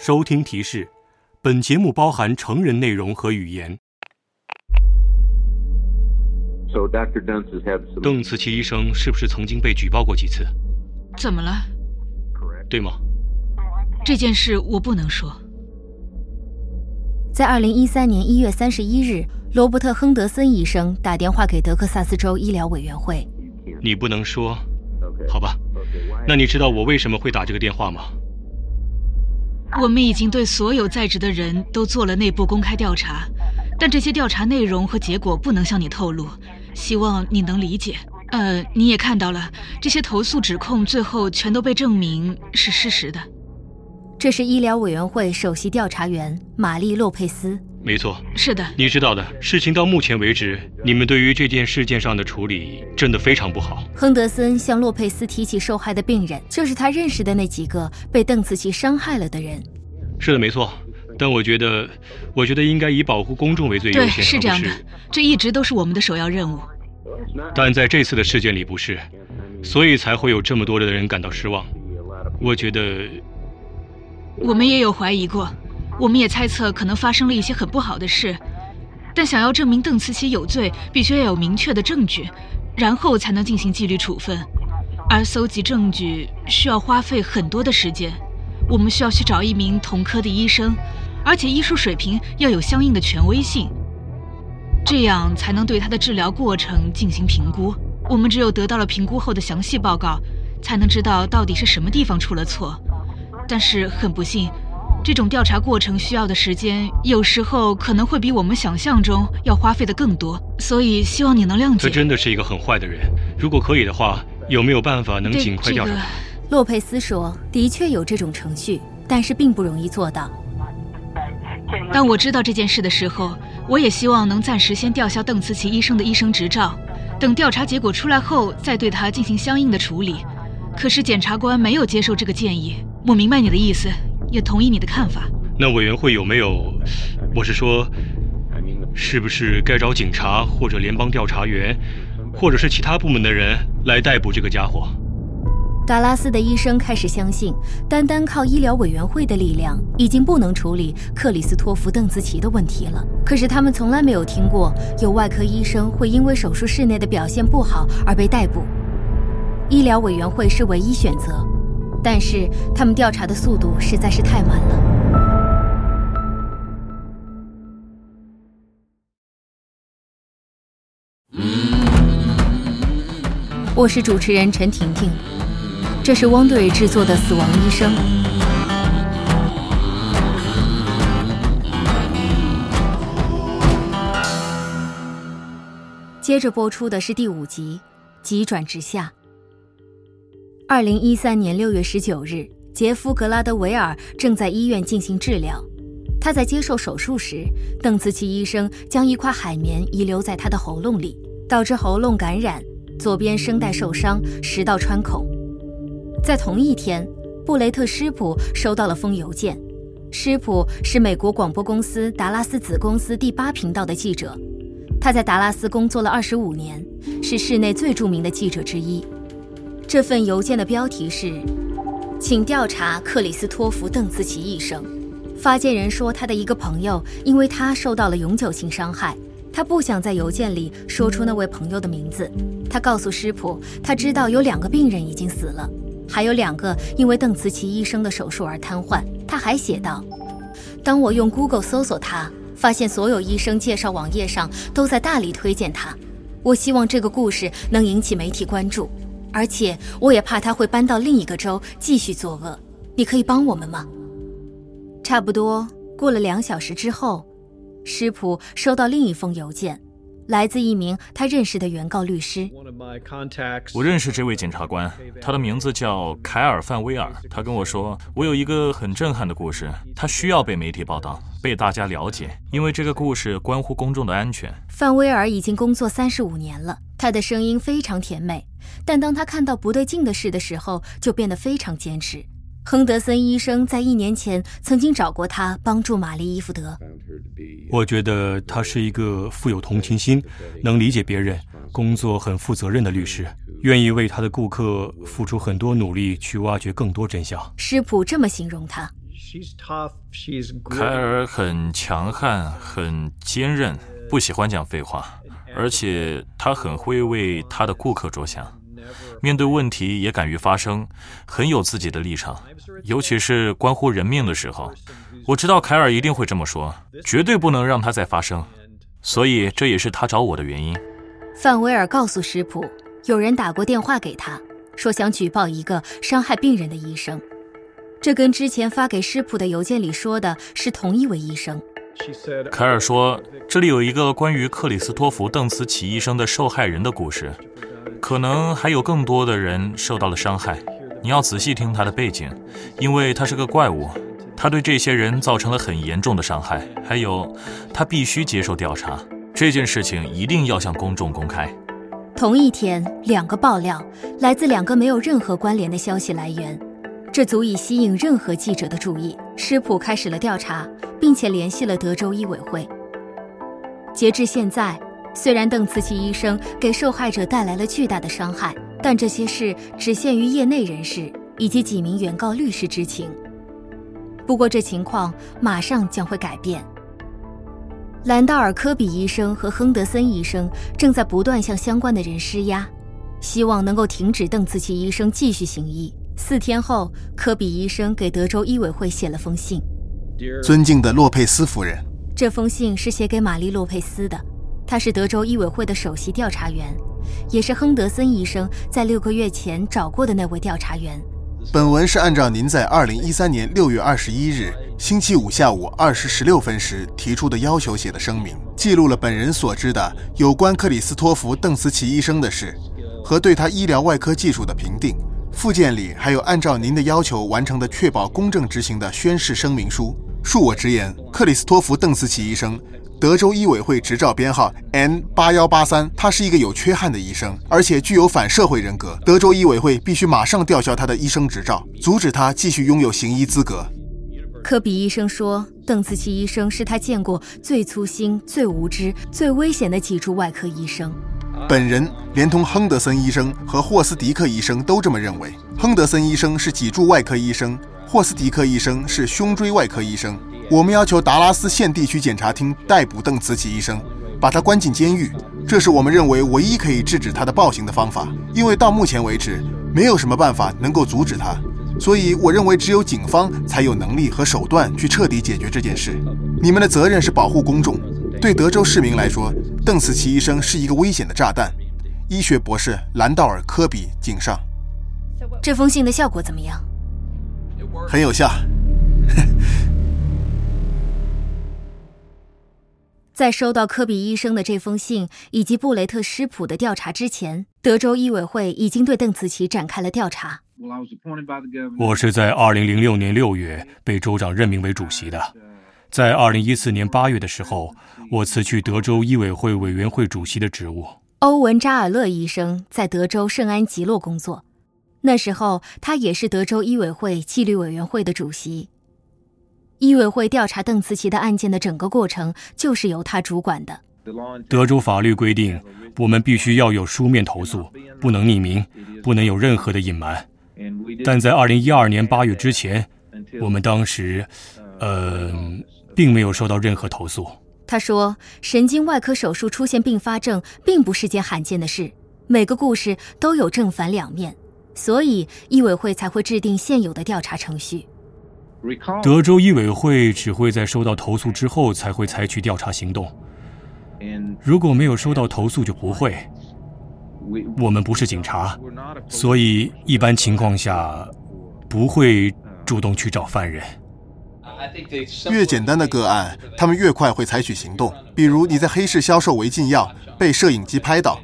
收听提示：本节目包含成人内容和语言。So Dr. Dunce has had some 邓慈琪医生是不是曾经被举报过几次？怎么了？对吗？这件事我不能说。在二零一三年一月三十一日，罗伯特·亨德森医生打电话给德克萨斯州医疗委员会。你不能说，好吧？那你知道我为什么会打这个电话吗？我们已经对所有在职的人都做了内部公开调查，但这些调查内容和结果不能向你透露，希望你能理解。呃，你也看到了，这些投诉指控最后全都被证明是事实的。这是医疗委员会首席调查员玛丽·洛佩斯。没错，是的，你知道的，事情到目前为止，你们对于这件事件上的处理真的非常不好。亨德森向洛佩斯提起受害的病人，就是他认识的那几个被邓紫棋伤害了的人。是的，没错。但我觉得，我觉得应该以保护公众为最优对，先，是这样的这一直都是我们的首要任务。但在这次的事件里不是，所以才会有这么多的人感到失望。我觉得，我们也有怀疑过，我们也猜测可能发生了一些很不好的事，但想要证明邓慈棋有罪，必须要有明确的证据，然后才能进行纪律处分。而搜集证据需要花费很多的时间，我们需要去找一名同科的医生，而且医术水平要有相应的权威性，这样才能对他的治疗过程进行评估。我们只有得到了评估后的详细报告，才能知道到底是什么地方出了错。但是很不幸，这种调查过程需要的时间，有时候可能会比我们想象中要花费的更多。所以希望你能谅解他。真的是一个很坏的人。如果可以的话，有没有办法能尽快调查他？洛佩斯说：“的确有这种程序，但是并不容易做到。当我知道这件事的时候，我也希望能暂时先吊销邓慈琪医生的医生执照，等调查结果出来后再对他进行相应的处理。可是检察官没有接受这个建议。我明白你的意思，也同意你的看法。那委员会有没有？我是说，是不是该找警察或者联邦调查员，或者是其他部门的人来逮捕这个家伙？”达拉斯的医生开始相信，单单靠医疗委员会的力量，已经不能处理克里斯托弗·邓紫棋的问题了。可是他们从来没有听过有外科医生会因为手术室内的表现不好而被逮捕。医疗委员会是唯一选择，但是他们调查的速度实在是太慢了。我是主持人陈婷婷，这是汪队制作的《死亡医生》。接着播出的是第五集《急转直下》。二零一三年六月十九日，杰夫·格拉德维尔正在医院进行治疗。他在接受手术时，邓慈棋医生将一块海绵遗留在他的喉咙里，导致喉咙感染，左边声带受伤，食道穿孔。在同一天，布雷特·施普收到了封邮件。施普是美国广播公司达拉斯子公司第八频道的记者，他在达拉斯工作了二十五年，是市内最著名的记者之一。这份邮件的标题是：“请调查克里斯托弗·邓茨奇医生。”发件人说，他的一个朋友因为他受到了永久性伤害，他不想在邮件里说出那位朋友的名字。他告诉施普，他知道有两个病人已经死了，还有两个因为邓慈奇医生的手术而瘫痪。他还写道：“当我用 Google 搜索他，发现所有医生介绍网页上都在大力推荐他。我希望这个故事能引起媒体关注，而且我也怕他会搬到另一个州继续作恶。你可以帮我们吗？”差不多过了两小时之后，施普收到另一封邮件，来自一名他认识的原告律师。我认识这位检察官，他的名字叫凯尔·范威尔。他跟我说，我有一个很震撼的故事，他需要被媒体报道，被大家了解，因为这个故事关乎公众的安全。范威尔已经工作三十五年了，他的声音非常甜美，但当他看到不对劲的事的时候，就变得非常坚持。亨德森医生在一年前曾经找过他帮助玛丽·伊福德。我觉得他是一个富有同情心、能理解别人、工作很负责任的律师，愿意为他的顾客付出很多努力去挖掘更多真相。师普这么形容他。凯尔很强悍，很坚韧，不喜欢讲废话，而且他很会为他的顾客着想。面对问题也敢于发声，很有自己的立场，尤其是关乎人命的时候。我知道凯尔一定会这么说，绝对不能让他再发生，所以这也是他找我的原因。范威尔告诉施普，有人打过电话给他，说想举报一个伤害病人的医生，这跟之前发给施普的邮件里说的是同一位医生。凯尔说，这里有一个关于克里斯托弗·邓茨奇医生的受害人的故事。可能还有更多的人受到了伤害，你要仔细听他的背景，因为他是个怪物，他对这些人造成了很严重的伤害。还有，他必须接受调查，这件事情一定要向公众公开。同一天，两个爆料来自两个没有任何关联的消息来源，这足以吸引任何记者的注意。施普开始了调查，并且联系了德州医委会。截至现在。虽然邓慈奇医生给受害者带来了巨大的伤害，但这些事只限于业内人士以及几名原告律师知情。不过，这情况马上将会改变。兰道尔·科比医生和亨德森医生正在不断向相关的人施压，希望能够停止邓慈奇医生继续行医。四天后，科比医生给德州医委会写了封信：“尊敬的洛佩斯夫人。”这封信是写给玛丽·洛佩斯的。他是德州医委会的首席调查员，也是亨德森医生在六个月前找过的那位调查员。本文是按照您在二零一三年六月二十一日星期五下午二时十六分时提出的要求写的声明，记录了本人所知的有关克里斯托弗·邓斯奇医生的事和对他医疗外科技术的评定。附件里还有按照您的要求完成的确保公正执行的宣誓声明书。恕我直言，克里斯托弗·邓斯奇医生。德州医委会执照编号 N 八幺八三，他是一个有缺憾的医生，而且具有反社会人格。德州医委会必须马上吊销他的医生执照，阻止他继续拥有行医资格。科比医生说，邓紫棋医生是他见过最粗心、最无知、最危险的脊柱外科医生。本人连同亨德森医生和霍斯迪克医生都这么认为。亨德森医生是脊柱外科医生，霍斯迪克医生是胸椎外科医生。我们要求达拉斯县地区检察厅逮捕邓慈奇医生，把他关进监狱。这是我们认为唯一可以制止他的暴行的方法，因为到目前为止，没有什么办法能够阻止他。所以，我认为只有警方才有能力和手段去彻底解决这件事。你们的责任是保护公众。对德州市民来说，邓慈奇医生是一个危险的炸弹。医学博士兰道尔·科比敬上。这封信的效果怎么样？很有效。在收到科比医生的这封信以及布雷特施普的调查之前，德州医委会已经对邓紫棋展开了调查。我是在2006年6月被州长任命为主席的。在2014年8月的时候，我辞去德州医委会委员会主席的职务。欧文·扎尔勒医生在德州圣安吉洛工作，那时候他也是德州医委会纪律委员会的主席。医委会调查邓慈琪的案件的整个过程就是由他主管的。德州法律规定，我们必须要有书面投诉，不能匿名，不能有任何的隐瞒。但在二零一二年八月之前，我们当时，呃，并没有收到任何投诉。他说，神经外科手术出现并发症并不是件罕见的事，每个故事都有正反两面，所以医委会才会制定现有的调查程序。德州医委会只会在收到投诉之后才会采取调查行动。如果没有收到投诉，就不会。我们不是警察，所以一般情况下不会主动去找犯人。越简单的个案，他们越快会采取行动。比如你在黑市销售违禁药，被摄影机拍到，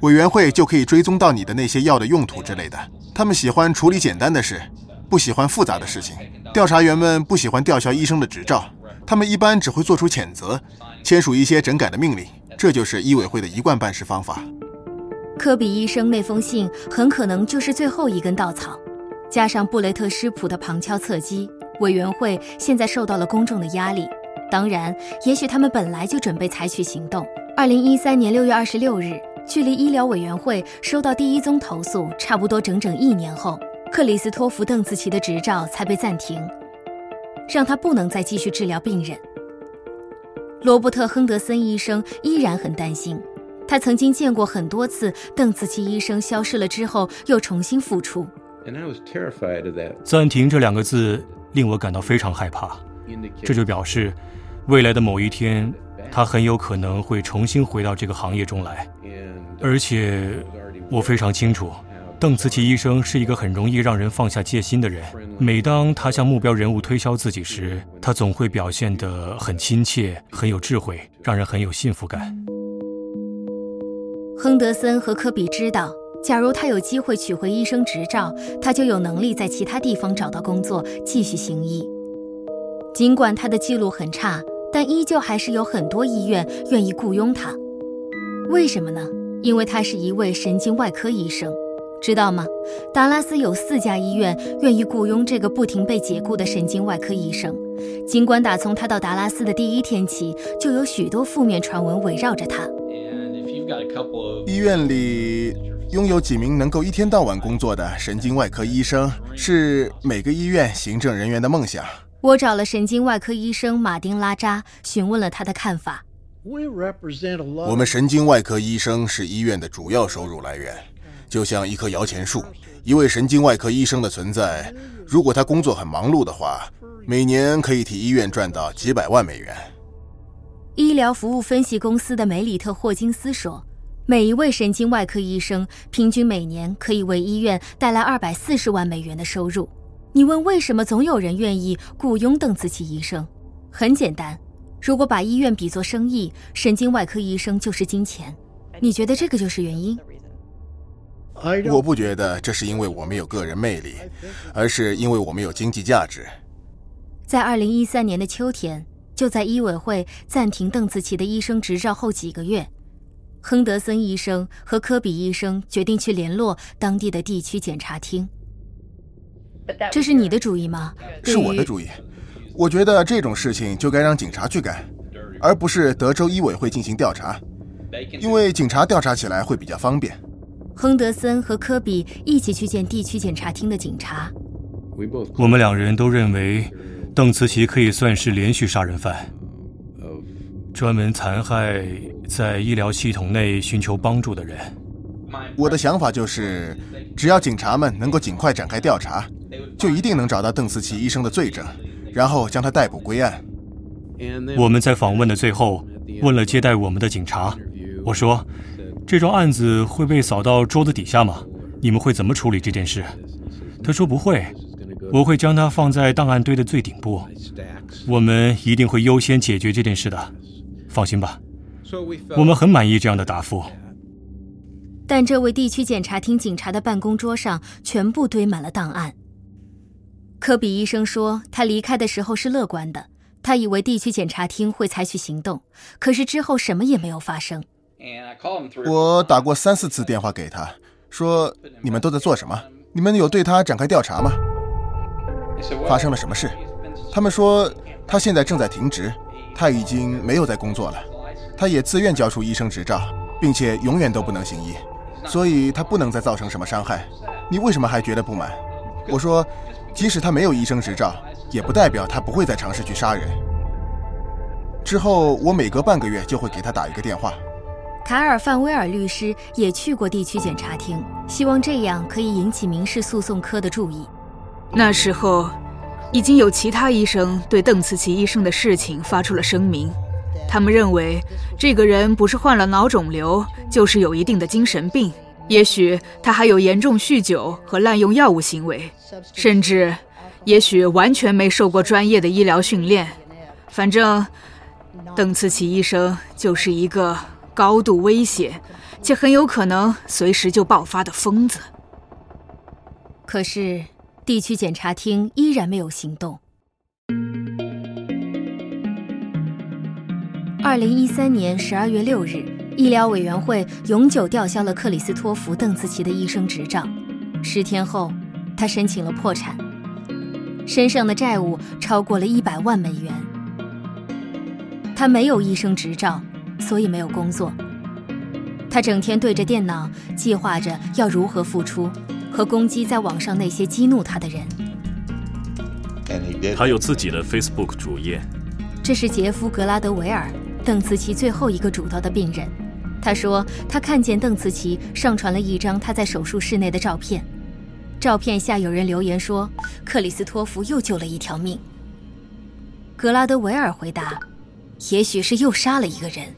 委员会就可以追踪到你的那些药的用途之类的。他们喜欢处理简单的事。不喜欢复杂的事情，调查员们不喜欢吊销医生的执照，他们一般只会做出谴责，签署一些整改的命令，这就是医委会的一贯办事方法。科比医生那封信很可能就是最后一根稻草，加上布雷特施普的旁敲侧击，委员会现在受到了公众的压力。当然，也许他们本来就准备采取行动。二零一三年六月二十六日，距离医疗委员会收到第一宗投诉差不多整整一年后。克里斯托弗·邓紫棋的执照才被暂停。让他不能再继续治疗病人。罗伯特·亨德森医生依然很担心，他曾经见过很多次邓紫棋医生消失了之后又重新复出。暂停这两个字令我感到非常害怕，这就表示，未来的某一天，他很有可能会重新回到这个行业中来，而且我非常清楚。邓慈琪医生是一个很容易让人放下戒心的人。每当他向目标人物推销自己时，他总会表现得很亲切、很有智慧，让人很有幸福感。亨德森和科比知道，假如他有机会取回医生执照，他就有能力在其他地方找到工作，继续行医。尽管他的记录很差，但依旧还是有很多医院愿意雇佣他。为什么呢？因为他是一位神经外科医生。知道吗？达拉斯有四家医院愿意雇佣这个不停被解雇的神经外科医生。尽管打从他到达拉斯的第一天起，就有许多负面传闻围绕着他。医院里拥有几名能够一天到晚工作的神经外科医生，是每个医院行政人员的梦想。我找了神经外科医生马丁拉扎，询问了他的看法。我们神经外科医生是医院的主要收入来源。就像一棵摇钱树，一位神经外科医生的存在，如果他工作很忙碌的话，每年可以替医院赚到几百万美元。医疗服务分析公司的梅里特·霍金斯说，每一位神经外科医生平均每年可以为医院带来二百四十万美元的收入。你问为什么总有人愿意雇佣邓紫棋医生？很简单，如果把医院比作生意，神经外科医生就是金钱。你觉得这个就是原因？我不觉得这是因为我们有个人魅力，而是因为我们有经济价值。在二零一三年的秋天，就在医委会暂停邓紫棋的医生执照后几个月，亨德森医生和科比医生决定去联络当地的地区检察厅。这是你的主意吗？是我的主意。我觉得这种事情就该让警察去干，而不是德州医委会进行调查，因为警察调查起来会比较方便。亨德森和科比一起去见地区检察厅的警察。我们两人都认为，邓慈琪可以算是连续杀人犯，专门残害在医疗系统内寻求帮助的人。我的想法就是，只要警察们能够尽快展开调查，就一定能找到邓慈琪医生的罪证，然后将他逮捕归案。我们在访问的最后问了接待我们的警察，我说。这桩案子会被扫到桌子底下吗？你们会怎么处理这件事？他说不会，我会将它放在档案堆的最顶部。我们一定会优先解决这件事的，放心吧。我们很满意这样的答复。但这位地区检察厅警察的办公桌上全部堆满了档案。科比医生说，他离开的时候是乐观的，他以为地区检察厅会采取行动，可是之后什么也没有发生。我打过三四次电话给他，说你们都在做什么？你们有对他展开调查吗？发生了什么事？他们说他现在正在停职，他已经没有在工作了，他也自愿交出医生执照，并且永远都不能行医，所以他不能再造成什么伤害。你为什么还觉得不满？我说，即使他没有医生执照，也不代表他不会再尝试去杀人。之后我每隔半个月就会给他打一个电话。卡尔范威尔律师也去过地区检察厅，希望这样可以引起民事诉讼科的注意。那时候，已经有其他医生对邓慈琪医生的事情发出了声明，他们认为这个人不是患了脑肿瘤，就是有一定的精神病，也许他还有严重酗酒和滥用药物行为，甚至，也许完全没受过专业的医疗训练。反正，邓慈琪医生就是一个。高度危险，且很有可能随时就爆发的疯子。可是，地区检察厅依然没有行动。二零一三年十二月六日，医疗委员会永久吊销了克里斯托弗·邓紫棋的医生执照。十天后，他申请了破产，身上的债务超过了一百万美元。他没有医生执照。所以没有工作，他整天对着电脑计划着要如何付出，和攻击在网上那些激怒他的人。他有自己的 Facebook 主页。这是杰夫·格拉德维尔，邓茨奇最后一个主刀的病人。他说，他看见邓茨奇上传了一张他在手术室内的照片，照片下有人留言说：“克里斯托弗又救了一条命。”格拉德维尔回答：“也许是又杀了一个人。”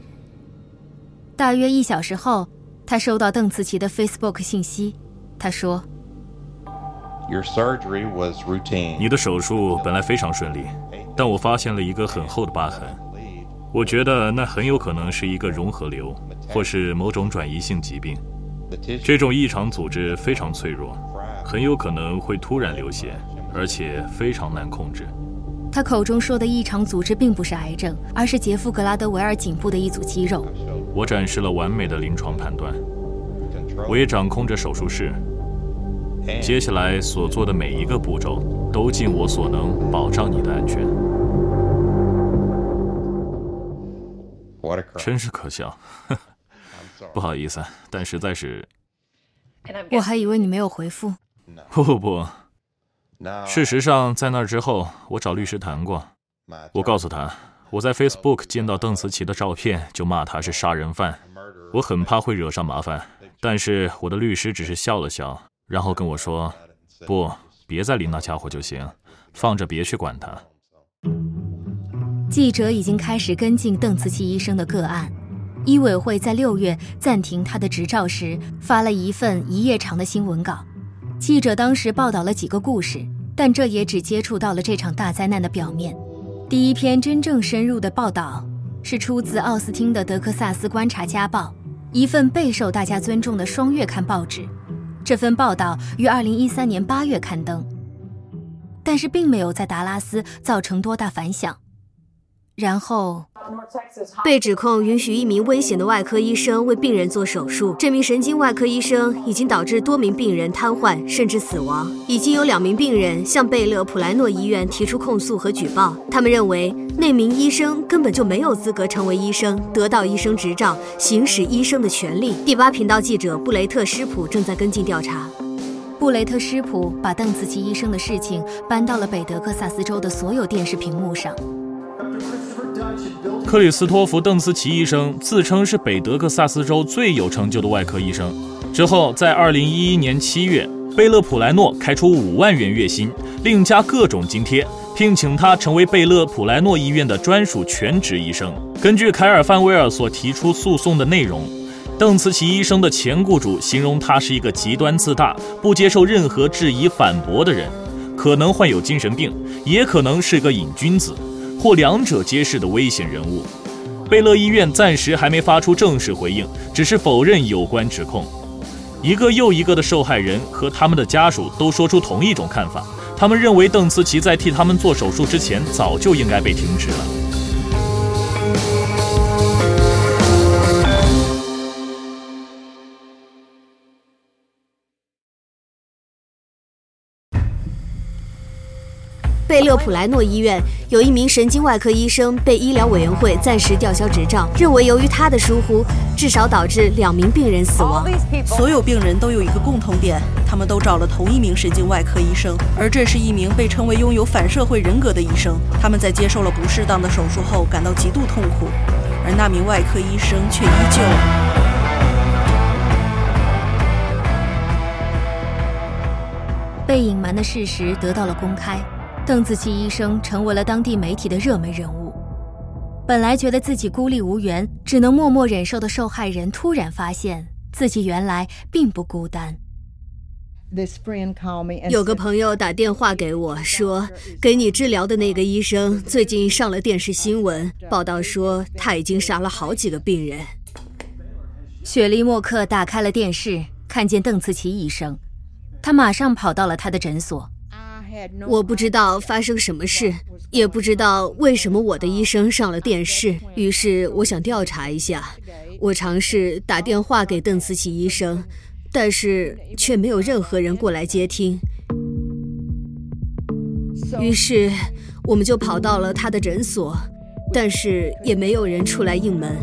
大约一小时后，他收到邓慈奇的 Facebook 信息，他说：“Your surgery was routine。你的手术本来非常顺利，但我发现了一个很厚的疤痕。我觉得那很有可能是一个融合瘤，或是某种转移性疾病。这种异常组织非常脆弱，很有可能会突然流血，而且非常难控制。他口中说的异常组织并不是癌症，而是杰夫·格拉德维尔颈部的一组肌肉。我展示了完美的临床判断，我也掌控着手术室。接下来所做的每一个步骤，都尽我所能保障你的安全。真是可笑，不好意思，但实在是……我还以为你没有回复。不不不，事实上，在那之后，我找律师谈过。我告诉他，我在 Facebook 见到邓慈琪的照片，就骂他是杀人犯。我很怕会惹上麻烦，但是我的律师只是笑了笑。然后跟我说：“不，别再理那家伙就行，放着别去管他。”记者已经开始跟进邓慈琪医生的个案。医委会在六月暂停他的执照时，发了一份一页长的新闻稿。记者当时报道了几个故事，但这也只接触到了这场大灾难的表面。第一篇真正深入的报道是出自奥斯汀的《德克萨斯观察家报》，一份备受大家尊重的双月刊报纸。这份报道于二零一三年八月刊登，但是并没有在达拉斯造成多大反响。然后，被指控允许一名危险的外科医生为病人做手术。这名神经外科医生已经导致多名病人瘫痪甚至死亡。已经有两名病人向贝勒普莱诺医院提出控诉和举报。他们认为那名医生根本就没有资格成为医生，得到医生执照，行使医生的权利。第八频道记者布雷特·施普正在跟进调查。布雷特·施普把邓紫棋医生的事情搬到了北德克萨斯州的所有电视屏幕上。克里斯托弗·邓斯奇医生自称是北德克萨斯州最有成就的外科医生。之后，在2011年7月，贝勒普莱诺开出5万元月薪，另加各种津贴，聘请他成为贝勒普莱诺医院的专属全职医生。根据凯尔·范威尔所提出诉讼的内容，邓茨奇医生的前雇主形容他是一个极端自大、不接受任何质疑反驳的人，可能患有精神病，也可能是个瘾君子。或两者皆是的危险人物，贝勒医院暂时还没发出正式回应，只是否认有关指控。一个又一个的受害人和他们的家属都说出同一种看法，他们认为邓慈琪在替他们做手术之前早就应该被停职了。贝勒普莱诺医院有一名神经外科医生被医疗委员会暂时吊销执照，认为由于他的疏忽，至少导致两名病人死亡。所有病人都有一个共同点，他们都找了同一名神经外科医生，而这是一名被称为拥有反社会人格的医生。他们在接受了不适当的手术后感到极度痛苦，而那名外科医生却依旧被隐瞒的事实得到了公开。邓紫棋医生成为了当地媒体的热门人物。本来觉得自己孤立无援、只能默默忍受的受害人，突然发现自己原来并不孤单。有个朋友打电话给我说，给你治疗的那个医生最近上了电视新闻，报道说他已经杀了好几个病人。雪莉·默克打开了电视，看见邓紫棋医生，他马上跑到了他的诊所。我不知道发生什么事，也不知道为什么我的医生上了电视。于是我想调查一下。我尝试打电话给邓慈琪医生，但是却没有任何人过来接听。于是我们就跑到了他的诊所，但是也没有人出来应门。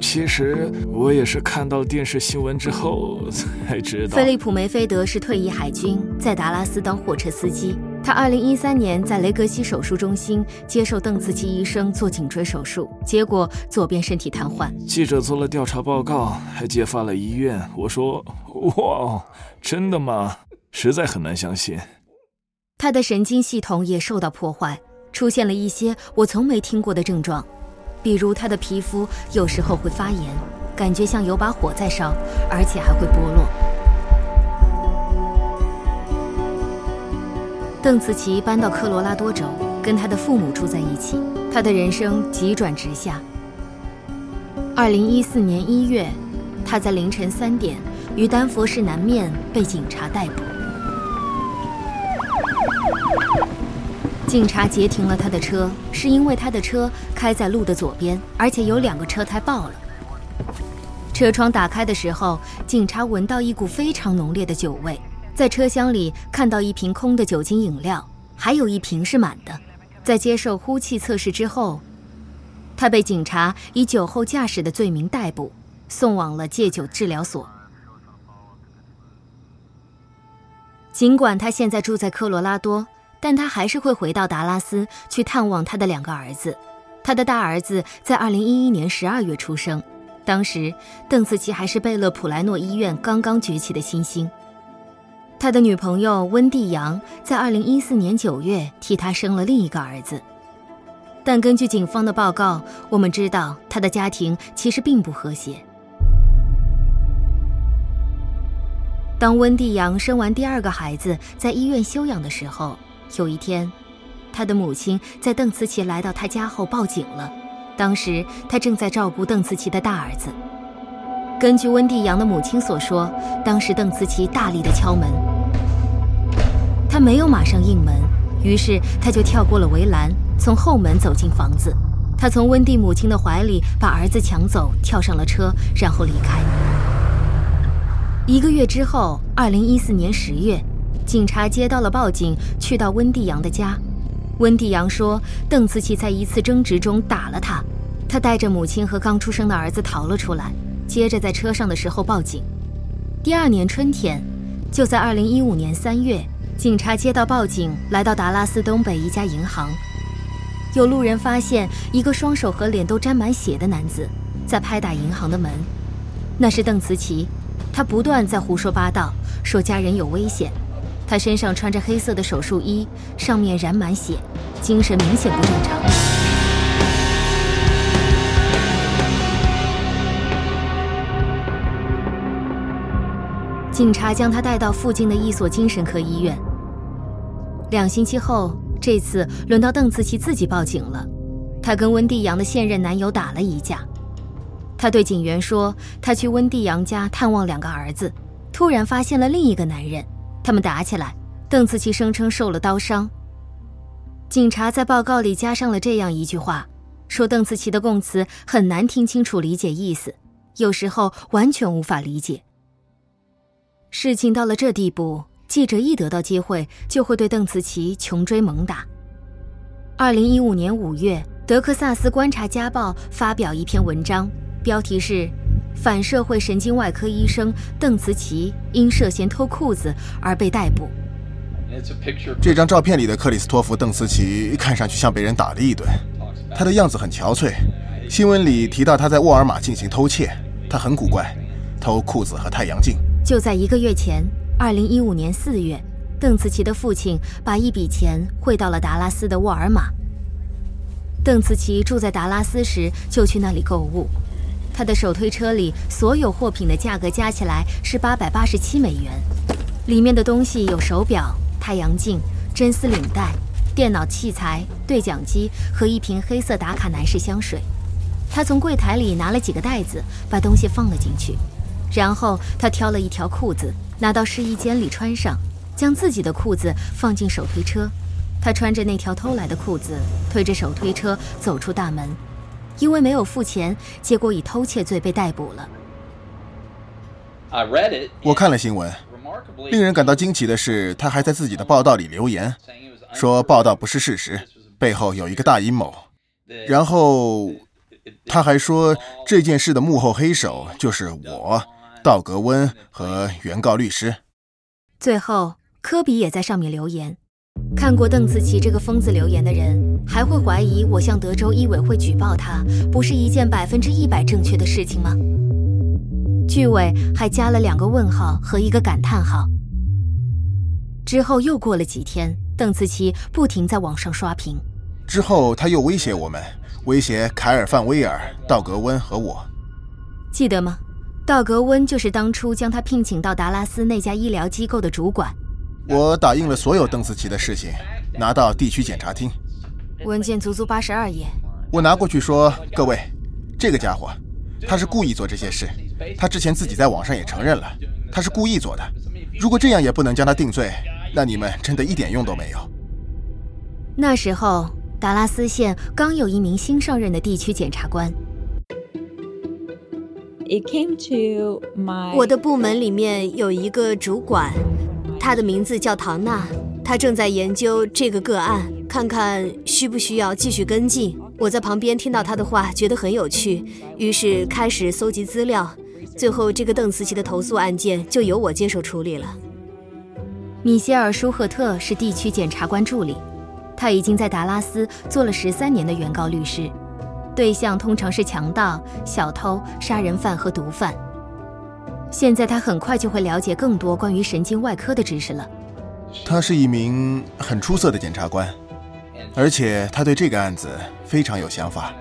其实我也是看到电视新闻之后才知道。菲利普·梅菲德是退役海军，在达拉斯当货车司机。他2013年在雷格西手术中心接受邓紫棋医生做颈椎手术，结果左边身体瘫痪。记者做了调查报告，还揭发了医院。我说：“哇，真的吗？实在很难相信。”他的神经系统也受到破坏，出现了一些我从没听过的症状，比如他的皮肤有时候会发炎，感觉像有把火在烧，而且还会剥落。邓慈琪搬到科罗拉多州，跟他的父母住在一起，他的人生急转直下。二零一四年一月，他在凌晨三点于丹佛市南面被警察逮捕。警察截停了他的车，是因为他的车开在路的左边，而且有两个车胎爆了。车窗打开的时候，警察闻到一股非常浓烈的酒味，在车厢里看到一瓶空的酒精饮料，还有一瓶是满的。在接受呼气测试之后，他被警察以酒后驾驶的罪名逮捕，送往了戒酒治疗所。尽管他现在住在科罗拉多。但他还是会回到达拉斯去探望他的两个儿子。他的大儿子在2011年12月出生，当时邓紫棋还是贝勒普莱诺医院刚刚崛起的新星。他的女朋友温蒂杨在2014年9月替他生了另一个儿子。但根据警方的报告，我们知道他的家庭其实并不和谐。当温蒂杨生完第二个孩子，在医院休养的时候。有一天，他的母亲在邓慈琪来到他家后报警了。当时他正在照顾邓慈琪的大儿子。根据温蒂阳的母亲所说，当时邓慈琪大力的敲门，他没有马上应门，于是他就跳过了围栏，从后门走进房子。他从温蒂母亲的怀里把儿子抢走，跳上了车，然后离开。一个月之后，二零一四年十月。警察接到了报警，去到温蒂阳的家。温蒂阳说，邓慈琪在一次争执中打了他，他带着母亲和刚出生的儿子逃了出来。接着在车上的时候报警。第二年春天，就在二零一五年三月，警察接到报警，来到达拉斯东北一家银行。有路人发现一个双手和脸都沾满血的男子在拍打银行的门，那是邓慈琪。他不断在胡说八道，说家人有危险。他身上穿着黑色的手术衣，上面染满血，精神明显不正常。警察将他带到附近的一所精神科医院。两星期后，这次轮到邓紫棋自己报警了。他跟温蒂阳的现任男友打了一架。他对警员说，他去温蒂阳家探望两个儿子，突然发现了另一个男人。他们打起来，邓慈琪声称受了刀伤。警察在报告里加上了这样一句话，说邓慈琪的供词很难听清楚理解意思，有时候完全无法理解。事情到了这地步，记者一得到机会就会对邓慈琪穷追猛打。二零一五年五月，德克萨斯观察家报发表一篇文章，标题是。反社会神经外科医生邓慈琪因涉嫌偷裤子而被逮捕。这张照片里的克里斯托弗·邓慈琪看上去像被人打了一顿，他的样子很憔悴。新闻里提到他在沃尔玛进行偷窃，他很古怪，偷裤子和太阳镜。就在一个月前，二零一五年四月，邓慈琪的父亲把一笔钱汇到了达拉斯的沃尔玛。邓慈琪住在达拉斯时就去那里购物。他的手推车里所有货品的价格加起来是八百八十七美元，里面的东西有手表、太阳镜、真丝领带、电脑器材、对讲机和一瓶黑色打卡男士香水。他从柜台里拿了几个袋子，把东西放了进去，然后他挑了一条裤子拿到试衣间里穿上，将自己的裤子放进手推车。他穿着那条偷来的裤子，推着手推车走出大门。因为没有付钱，结果以偷窃罪被逮捕了。我看了新闻，令人感到惊奇的是，他还在自己的报道里留言，说报道不是事实，背后有一个大阴谋。然后他还说这件事的幕后黑手就是我、道格温和原告律师。最后，科比也在上面留言。看过邓紫棋这个疯子留言的人，还会怀疑我向德州医委会举报他，不是一件百分之一百正确的事情吗？句尾还加了两个问号和一个感叹号。之后又过了几天，邓紫棋不停在网上刷屏。之后他又威胁我们，威胁凯尔·范威尔、道格温和我。记得吗？道格温就是当初将他聘请到达拉斯那家医疗机构的主管。我打印了所有邓紫棋的事情，拿到地区检察厅。文件足足八十二页。我拿过去说：“各位，这个家伙，他是故意做这些事。他之前自己在网上也承认了，他是故意做的。如果这样也不能将他定罪，那你们真的一点用都没有。”那时候，达拉斯县刚有一名新上任的地区检察官。我的部门里面有一个主管。他的名字叫唐娜，他正在研究这个个案，看看需不需要继续跟进。我在旁边听到他的话，觉得很有趣，于是开始搜集资料。最后，这个邓慈琪的投诉案件就由我接手处理了。米歇尔·舒赫特是地区检察官助理，他已经在达拉斯做了十三年的原告律师，对象通常是强盗、小偷、杀人犯和毒贩。现在他很快就会了解更多关于神经外科的知识了。他是一名很出色的检察官，而且他对这个案子非常有想法。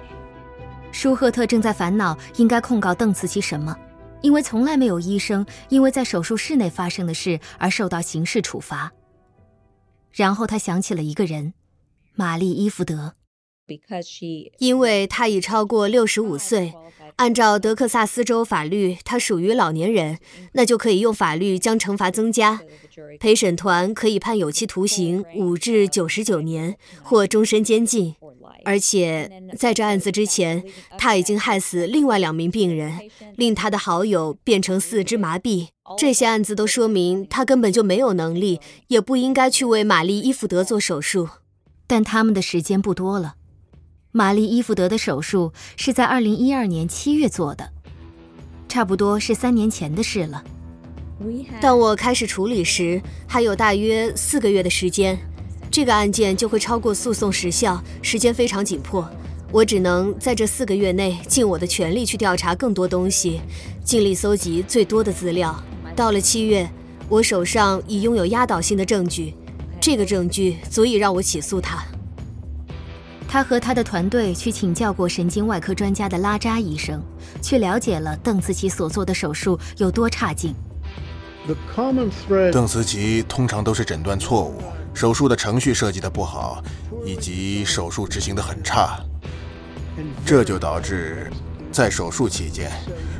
舒赫特正在烦恼应该控告邓慈琪什么，因为从来没有医生因为在手术室内发生的事而受到刑事处罚。然后他想起了一个人，玛丽伊福德，因为他已超过六十五岁。按照德克萨斯州法律，他属于老年人，那就可以用法律将惩罚增加。陪审团可以判有期徒刑五至九十九年，或终身监禁。而且在这案子之前，他已经害死另外两名病人，令他的好友变成四肢麻痹。这些案子都说明他根本就没有能力，也不应该去为玛丽伊福德做手术。但他们的时间不多了。玛丽伊福德的手术是在二零一二年七月做的，差不多是三年前的事了。当我开始处理时，还有大约四个月的时间，这个案件就会超过诉讼时效，时间非常紧迫。我只能在这四个月内尽我的全力去调查更多东西，尽力搜集最多的资料。到了七月，我手上已拥有压倒性的证据，这个证据足以让我起诉他。他和他的团队去请教过神经外科专家的拉扎医生，去了解了邓慈琪所做的手术有多差劲。邓慈琪通常都是诊断错误，手术的程序设计的不好，以及手术执行的很差，这就导致在手术期间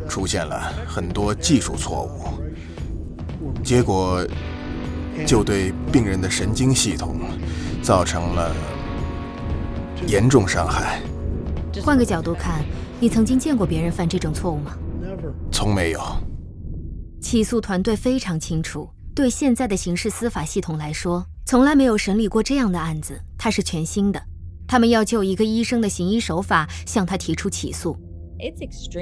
出现了很多技术错误，结果就对病人的神经系统造成了。严重伤害。换个角度看，你曾经见过别人犯这种错误吗？从没有。起诉团队非常清楚，对现在的刑事司法系统来说，从来没有审理过这样的案子，它是全新的。他们要就一个医生的行医手法向他提出起诉。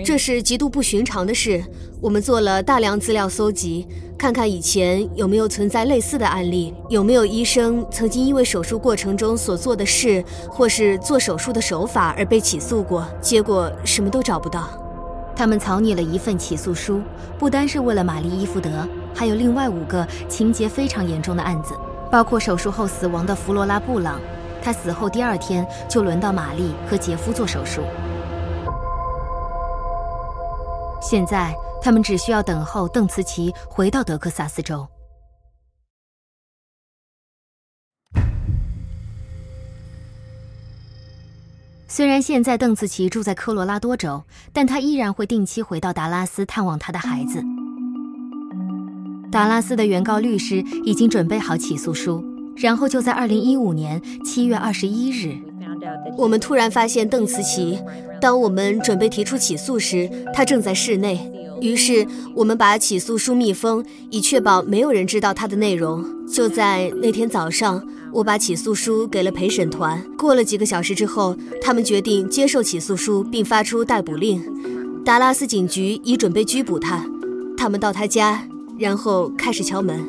这是极度不寻常的事。我们做了大量资料搜集，看看以前有没有存在类似的案例，有没有医生曾经因为手术过程中所做的事，或是做手术的手法而被起诉过。结果什么都找不到。他们草拟了一份起诉书，不单是为了玛丽伊福德，还有另外五个情节非常严重的案子，包括手术后死亡的弗罗拉布朗。他死后第二天就轮到玛丽和杰夫做手术。现在，他们只需要等候邓慈琪回到德克萨斯州。虽然现在邓慈琪住在科罗拉多州，但他依然会定期回到达拉斯探望他的孩子。达拉斯的原告律师已经准备好起诉书，然后就在二零一五年七月二十一日，我们突然发现邓慈琪。当我们准备提出起诉时，他正在室内。于是我们把起诉书密封，以确保没有人知道它的内容。就在那天早上，我把起诉书给了陪审团。过了几个小时之后，他们决定接受起诉书，并发出逮捕令。达拉斯警局已准备拘捕他。他们到他家，然后开始敲门。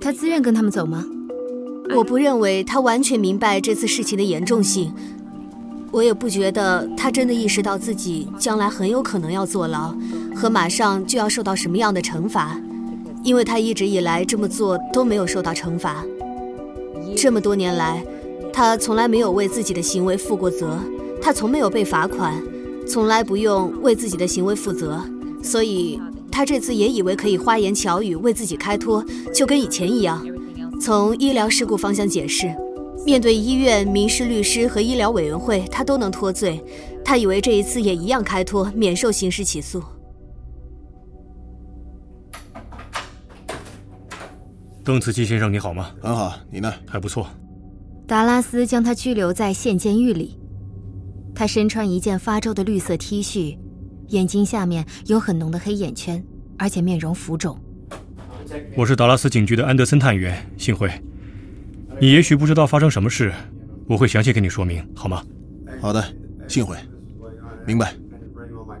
他自愿跟他们走吗？我不认为他完全明白这次事情的严重性，我也不觉得他真的意识到自己将来很有可能要坐牢，和马上就要受到什么样的惩罚，因为他一直以来这么做都没有受到惩罚。这么多年来，他从来没有为自己的行为负过责，他从没有被罚款，从来不用为自己的行为负责，所以他这次也以为可以花言巧语为自己开脱，就跟以前一样。从医疗事故方向解释，面对医院、民事律师和医疗委员会，他都能脱罪。他以为这一次也一样开脱，免受刑事起诉。邓慈基先生，你好吗？很好，你呢？还不错。达拉斯将他拘留在县监狱里。他身穿一件发皱的绿色 T 恤，眼睛下面有很浓的黑眼圈，而且面容浮肿。我是达拉斯警局的安德森探员，幸会。你也许不知道发生什么事，我会详细跟你说明，好吗？好的，幸会。明白。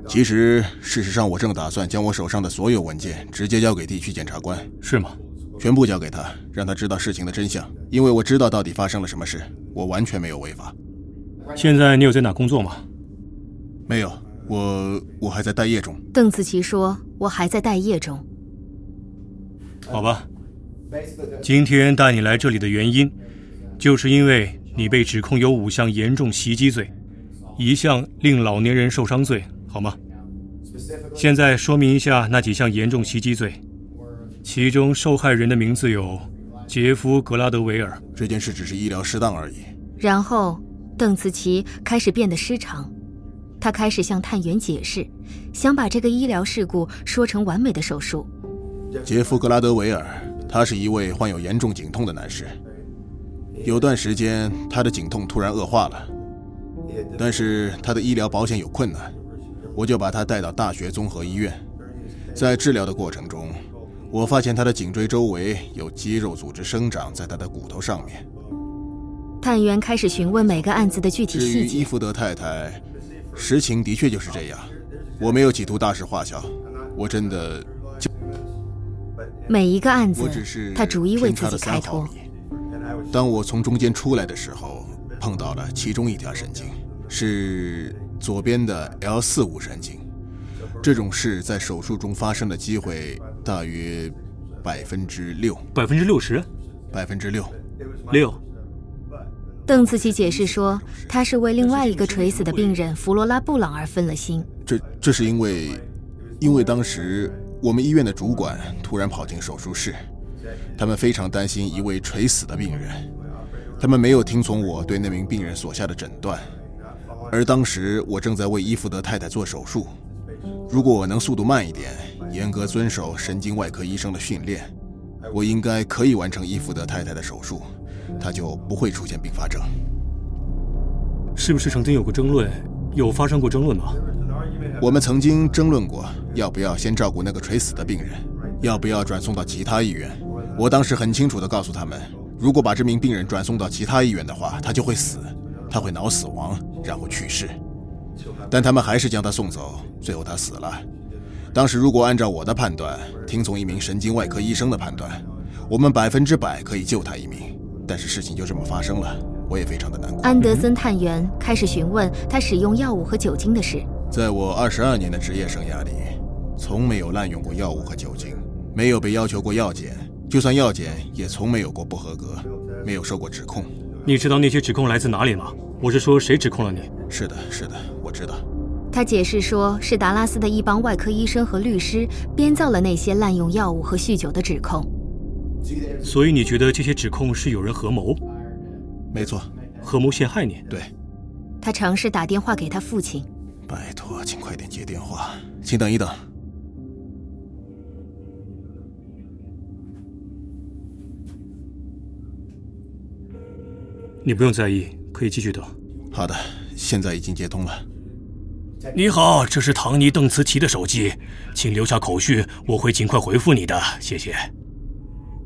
其实，事实上，我正打算将我手上的所有文件直接交给地区检察官。是吗？全部交给他，让他知道事情的真相。因为我知道到底发生了什么事，我完全没有违法。现在你有在哪工作吗？没有，我我还在待业中。邓紫棋说：“我还在待业中。”好吧，今天带你来这里的原因，就是因为你被指控有五项严重袭击罪，一项令老年人受伤罪，好吗？现在说明一下那几项严重袭击罪，其中受害人的名字有杰夫·格拉德维尔。这件事只是医疗失当而已。然后，邓慈琪开始变得失常，他开始向探员解释，想把这个医疗事故说成完美的手术。杰夫·格拉德维尔，他是一位患有严重颈痛的男士。有段时间，他的颈痛突然恶化了，但是他的医疗保险有困难，我就把他带到大学综合医院。在治疗的过程中，我发现他的颈椎周围有肌肉组织生长在他的骨头上面。探员开始询问每个案子的具体细节。至于伊福德太太，实情的确就是这样。我没有企图大事化小，我真的。每一个案子，他逐一为自己开脱。当我从中间出来的时候，碰到了其中一条神经，是左边的 L 四五神经。这种事在手术中发生的机会大约百分之六。百分之六十？百分之六。六。邓慈琪解释说，他是为另外一个垂死的病人弗罗拉布朗而分了心。这这是因为，因为当时。我们医院的主管突然跑进手术室，他们非常担心一位垂死的病人，他们没有听从我对那名病人所下的诊断，而当时我正在为伊福德太太做手术。如果我能速度慢一点，严格遵守神经外科医生的训练，我应该可以完成伊福德太太的手术，她就不会出现并发症。是不是曾经有过争论？有发生过争论吗？我们曾经争论过，要不要先照顾那个垂死的病人，要不要转送到其他医院。我当时很清楚地告诉他们，如果把这名病人转送到其他医院的话，他就会死，他会脑死亡，然后去世。但他们还是将他送走，最后他死了。当时如果按照我的判断，听从一名神经外科医生的判断，我们百分之百可以救他一命。但是事情就这么发生了，我也非常的难过。安德森探员开始询问他使用药物和酒精的事。在我二十二年的职业生涯里，从没有滥用过药物和酒精，没有被要求过药检，就算药检也从没有过不合格，没有受过指控。你知道那些指控来自哪里吗？我是说，谁指控了你？是的，是的，我知道。他解释说，是达拉斯的一帮外科医生和律师编造了那些滥用药物和酗酒的指控。所以你觉得这些指控是有人合谋？没错，合谋陷害你。对。他尝试打电话给他父亲。拜托，请快点接电话，请等一等。你不用在意，可以继续等。好的，现在已经接通了。你好，这是唐尼·邓慈奇的手机，请留下口讯，我会尽快回复你的，谢谢。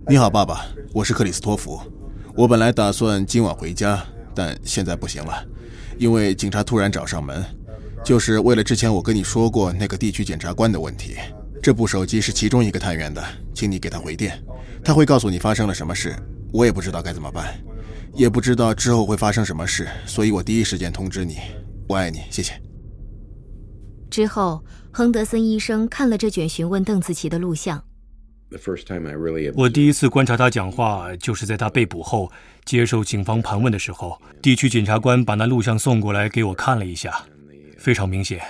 你好，爸爸，我是克里斯托弗。我本来打算今晚回家，但现在不行了，因为警察突然找上门。就是为了之前我跟你说过那个地区检察官的问题，这部手机是其中一个探员的，请你给他回电，他会告诉你发生了什么事。我也不知道该怎么办，也不知道之后会发生什么事，所以我第一时间通知你。我爱你，谢谢。之后，亨德森医生看了这卷询问邓紫棋的录像。我第一次观察他讲话，就是在他被捕后接受警方盘问的时候，地区检察官把那录像送过来给我看了一下，非常明显，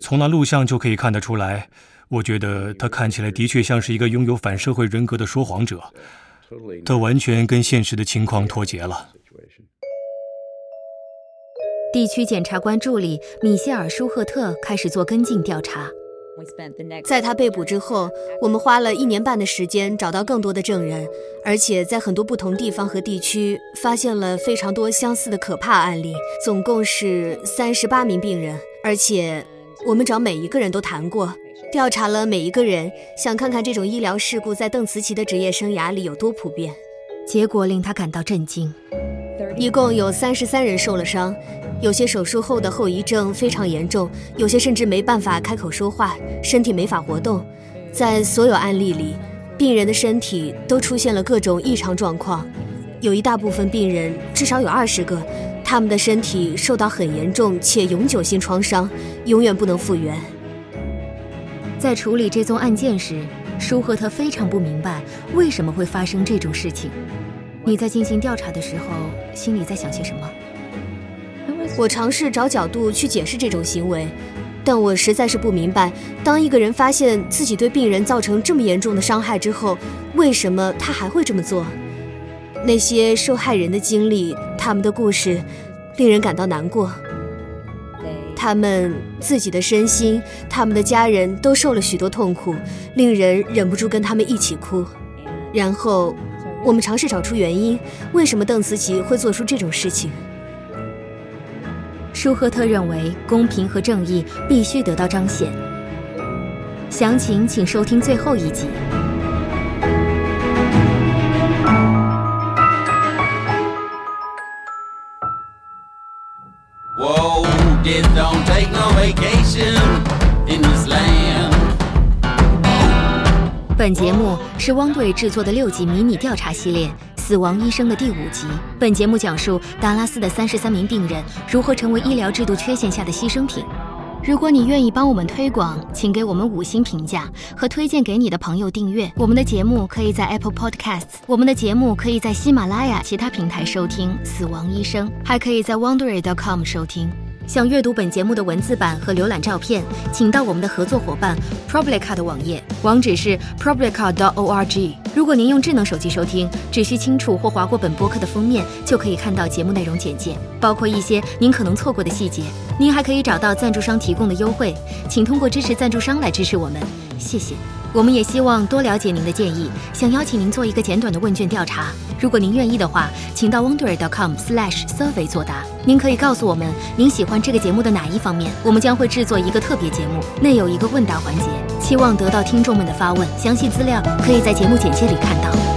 从那录像就可以看得出来。我觉得他看起来的确像是一个拥有反社会人格的说谎者，他完全跟现实的情况脱节了。地区检察官助理米歇尔·舒赫特开始做跟进调查。在他被捕之后，我们花了一年半的时间找到更多的证人，而且在很多不同地方和地区发现了非常多相似的可怕案例，总共是三十八名病人，而且我们找每一个人都谈过，调查了每一个人，想看看这种医疗事故在邓慈琪的职业生涯里有多普遍。结果令他感到震惊，一共有三十三人受了伤。有些手术后的后遗症非常严重，有些甚至没办法开口说话，身体没法活动。在所有案例里，病人的身体都出现了各种异常状况，有一大部分病人，至少有二十个，他们的身体受到很严重且永久性创伤，永远不能复原。在处理这宗案件时，舒赫特非常不明白为什么会发生这种事情。你在进行调查的时候，心里在想些什么？我尝试找角度去解释这种行为，但我实在是不明白，当一个人发现自己对病人造成这么严重的伤害之后，为什么他还会这么做？那些受害人的经历，他们的故事，令人感到难过。他们自己的身心，他们的家人都受了许多痛苦，令人忍不住跟他们一起哭。然后，我们尝试找出原因，为什么邓慈琪会做出这种事情。舒赫特认为，公平和正义必须得到彰显。详情请收听最后一集。本节目是汪队制作的六集迷你调查系列。死亡医生的第五集。本节目讲述达拉斯的三十三名病人如何成为医疗制度缺陷下的牺牲品。如果你愿意帮我们推广，请给我们五星评价和推荐给你的朋友订阅。我们的节目可以在 Apple Podcasts，我们的节目可以在喜马拉雅其他平台收听。死亡医生还可以在 Wondery.com 收听。想阅读本节目的文字版和浏览照片，请到我们的合作伙伴 Problica 的网页，网址是 problica.org。如果您用智能手机收听，只需轻触或划过本播客的封面，就可以看到节目内容简介，包括一些您可能错过的细节。您还可以找到赞助商提供的优惠，请通过支持赞助商来支持我们，谢谢。我们也希望多了解您的建议，想邀请您做一个简短的问卷调查。如果您愿意的话，请到 wondery.com/survey 作答。您可以告诉我们您喜欢这个节目的哪一方面，我们将会制作一个特别节目，内有一个问答环节，期望得到听众们的发问。详细资料可以在节目简介里看到。